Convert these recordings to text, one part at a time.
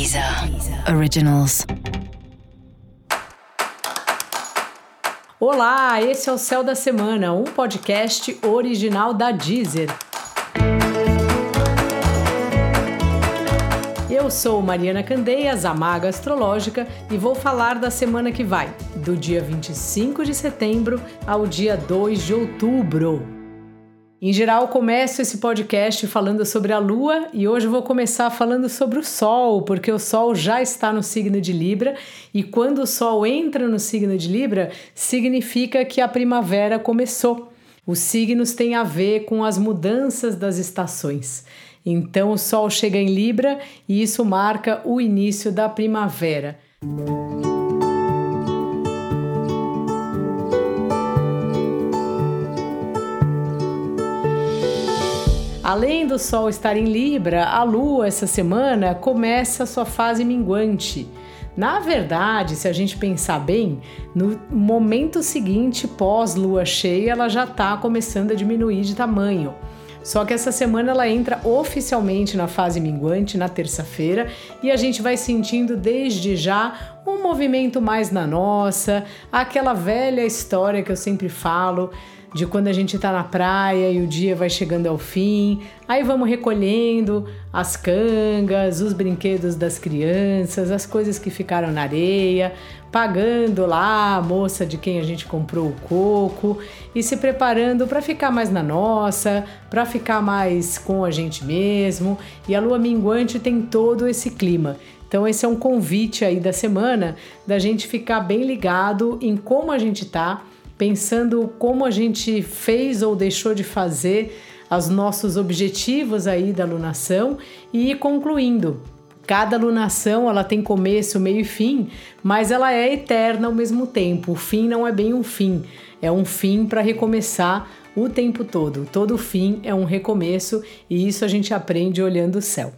Deezer Originals. Olá, esse é o Céu da Semana, um podcast original da Deezer. Eu sou Mariana Candeias, a maga astrológica, e vou falar da semana que vai, do dia 25 de setembro ao dia 2 de outubro. Em geral, começo esse podcast falando sobre a Lua e hoje vou começar falando sobre o Sol, porque o Sol já está no signo de Libra e quando o Sol entra no signo de Libra, significa que a primavera começou. Os signos têm a ver com as mudanças das estações. Então, o Sol chega em Libra e isso marca o início da primavera. Além do Sol estar em Libra, a Lua essa semana começa a sua fase minguante. Na verdade, se a gente pensar bem, no momento seguinte, pós-lua cheia, ela já está começando a diminuir de tamanho. Só que essa semana ela entra oficialmente na fase minguante na terça-feira e a gente vai sentindo desde já um movimento mais na nossa, aquela velha história que eu sempre falo de quando a gente está na praia e o dia vai chegando ao fim. Aí vamos recolhendo as cangas, os brinquedos das crianças, as coisas que ficaram na areia, pagando lá a moça de quem a gente comprou o coco e se preparando para ficar mais na nossa, para ficar mais com a gente mesmo. E a lua minguante tem todo esse clima. Então esse é um convite aí da semana da gente ficar bem ligado em como a gente tá pensando como a gente fez ou deixou de fazer os nossos objetivos aí da alunação e concluindo. Cada alunação ela tem começo, meio e fim, mas ela é eterna ao mesmo tempo. O fim não é bem um fim, é um fim para recomeçar o tempo todo. Todo fim é um recomeço e isso a gente aprende olhando o céu.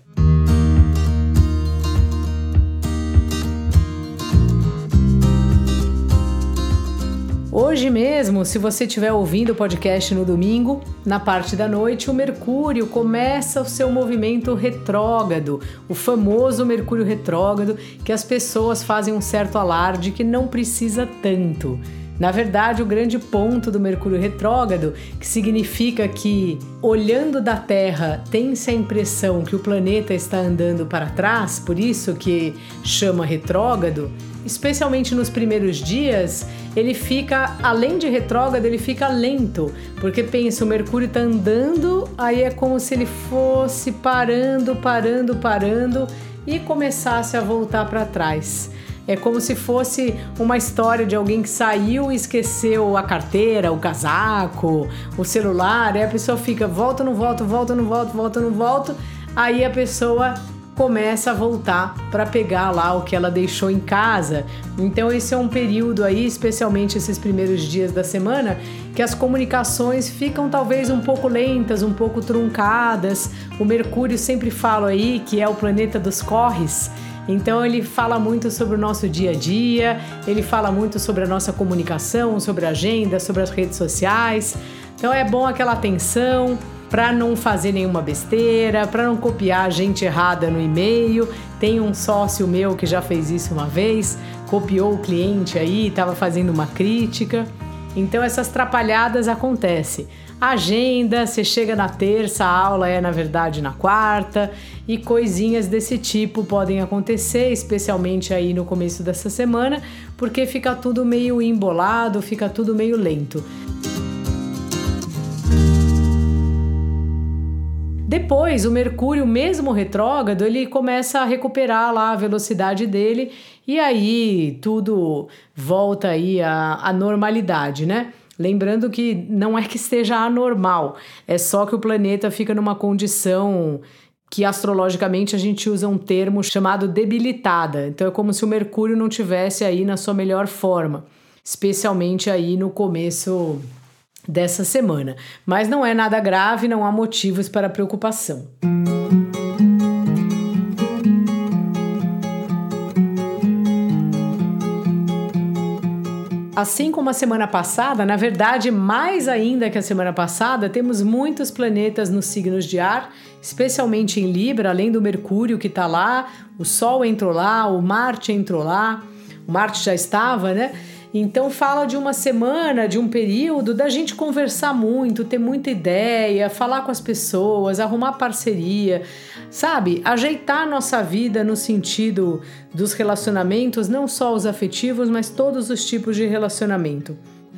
Hoje mesmo, se você estiver ouvindo o podcast no domingo, na parte da noite, o Mercúrio começa o seu movimento retrógrado, o famoso Mercúrio retrógrado, que as pessoas fazem um certo alarde que não precisa tanto. Na verdade, o grande ponto do Mercúrio retrógrado, que significa que, olhando da Terra, tem-se a impressão que o planeta está andando para trás, por isso que chama retrógrado, especialmente nos primeiros dias, ele fica, além de retrógrado, ele fica lento, porque pensa, o Mercúrio está andando, aí é como se ele fosse parando, parando, parando e começasse a voltar para trás. É como se fosse uma história de alguém que saiu e esqueceu a carteira, o casaco, o celular, aí a pessoa fica, volta, não volta, volta, não volta, volta, não volta, aí a pessoa começa a voltar para pegar lá o que ela deixou em casa. Então esse é um período aí, especialmente esses primeiros dias da semana, que as comunicações ficam talvez um pouco lentas, um pouco truncadas. O Mercúrio sempre fala aí que é o planeta dos corres. Então ele fala muito sobre o nosso dia a dia, ele fala muito sobre a nossa comunicação, sobre a agenda, sobre as redes sociais. Então é bom aquela atenção, para não fazer nenhuma besteira, para não copiar gente errada no e-mail. Tem um sócio meu que já fez isso uma vez, copiou o cliente aí, estava fazendo uma crítica. Então essas trapalhadas acontecem. Agenda, você chega na terça, a aula é na verdade na quarta, e coisinhas desse tipo podem acontecer, especialmente aí no começo dessa semana, porque fica tudo meio embolado, fica tudo meio lento. Depois, o Mercúrio, mesmo retrógrado, ele começa a recuperar lá a velocidade dele e aí tudo volta aí à, à normalidade, né? Lembrando que não é que esteja anormal, é só que o planeta fica numa condição que astrologicamente a gente usa um termo chamado debilitada. Então é como se o Mercúrio não tivesse aí na sua melhor forma, especialmente aí no começo dessa semana. Mas não é nada grave, não há motivos para preocupação. Assim como a semana passada, na verdade, mais ainda que a semana passada, temos muitos planetas nos signos de ar, especialmente em Libra, além do Mercúrio que está lá, o Sol entrou lá, o Marte entrou lá, o Marte já estava, né? Então fala de uma semana, de um período da gente conversar muito, ter muita ideia, falar com as pessoas, arrumar parceria, sabe? Ajeitar nossa vida no sentido dos relacionamentos, não só os afetivos, mas todos os tipos de relacionamento.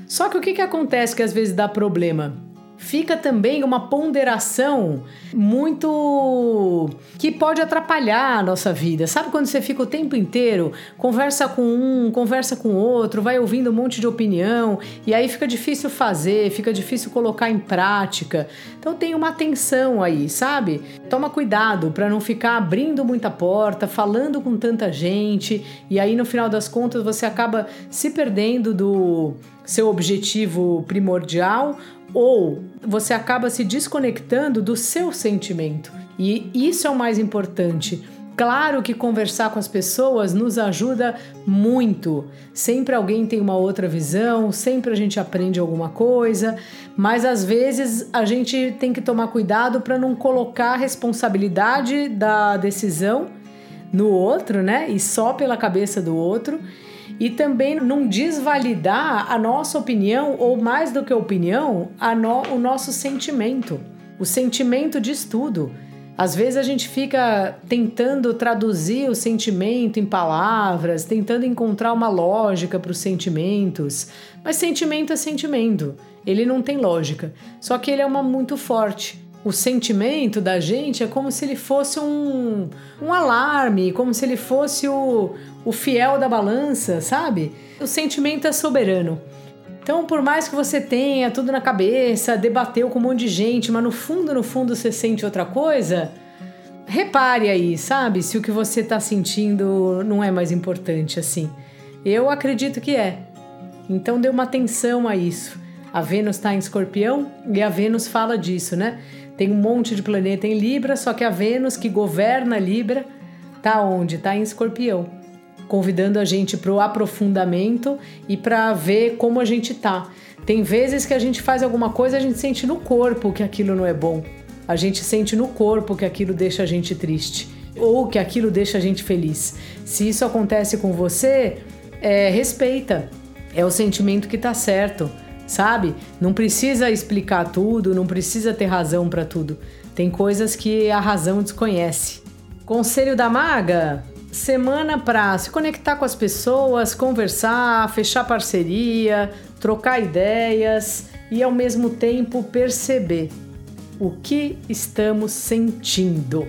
Só que o que, que acontece que às vezes dá problema? Fica também uma ponderação muito que pode atrapalhar a nossa vida. Sabe quando você fica o tempo inteiro, conversa com um, conversa com outro, vai ouvindo um monte de opinião e aí fica difícil fazer, fica difícil colocar em prática. Então tem uma atenção aí, sabe? Toma cuidado para não ficar abrindo muita porta, falando com tanta gente e aí no final das contas você acaba se perdendo do seu objetivo primordial ou você acaba se desconectando do seu sentimento. E isso é o mais importante. Claro que conversar com as pessoas nos ajuda muito. Sempre alguém tem uma outra visão, sempre a gente aprende alguma coisa, mas às vezes a gente tem que tomar cuidado para não colocar a responsabilidade da decisão no outro, né? E só pela cabeça do outro e também não desvalidar a nossa opinião, ou mais do que opinião, no, o nosso sentimento. O sentimento diz tudo. Às vezes a gente fica tentando traduzir o sentimento em palavras, tentando encontrar uma lógica para os sentimentos, mas sentimento é sentimento, ele não tem lógica, só que ele é uma muito forte o sentimento da gente é como se ele fosse um, um alarme, como se ele fosse o, o fiel da balança, sabe? O sentimento é soberano. Então, por mais que você tenha tudo na cabeça, debateu com um monte de gente, mas no fundo, no fundo você sente outra coisa, repare aí, sabe? Se o que você está sentindo não é mais importante assim. Eu acredito que é. Então, dê uma atenção a isso. A Vênus está em escorpião e a Vênus fala disso, né? Tem um monte de planeta em Libra, só que a Vênus que governa Libra tá onde? Tá em Escorpião, convidando a gente para o aprofundamento e para ver como a gente tá. Tem vezes que a gente faz alguma coisa, a gente sente no corpo que aquilo não é bom. A gente sente no corpo que aquilo deixa a gente triste ou que aquilo deixa a gente feliz. Se isso acontece com você, é, respeita. É o sentimento que tá certo sabe? Não precisa explicar tudo, não precisa ter razão para tudo. Tem coisas que a razão desconhece. Conselho da maga: semana para se conectar com as pessoas, conversar, fechar parceria, trocar ideias e ao mesmo tempo perceber o que estamos sentindo.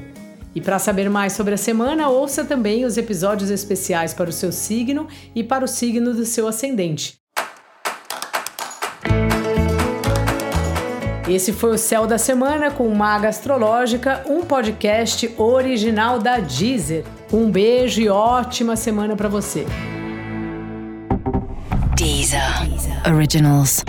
E para saber mais sobre a semana, ouça também os episódios especiais para o seu signo e para o signo do seu ascendente. Esse foi o Céu da Semana com Maga Astrológica, um podcast original da Deezer. Um beijo e ótima semana para você. Deezer. Deezer. Originals.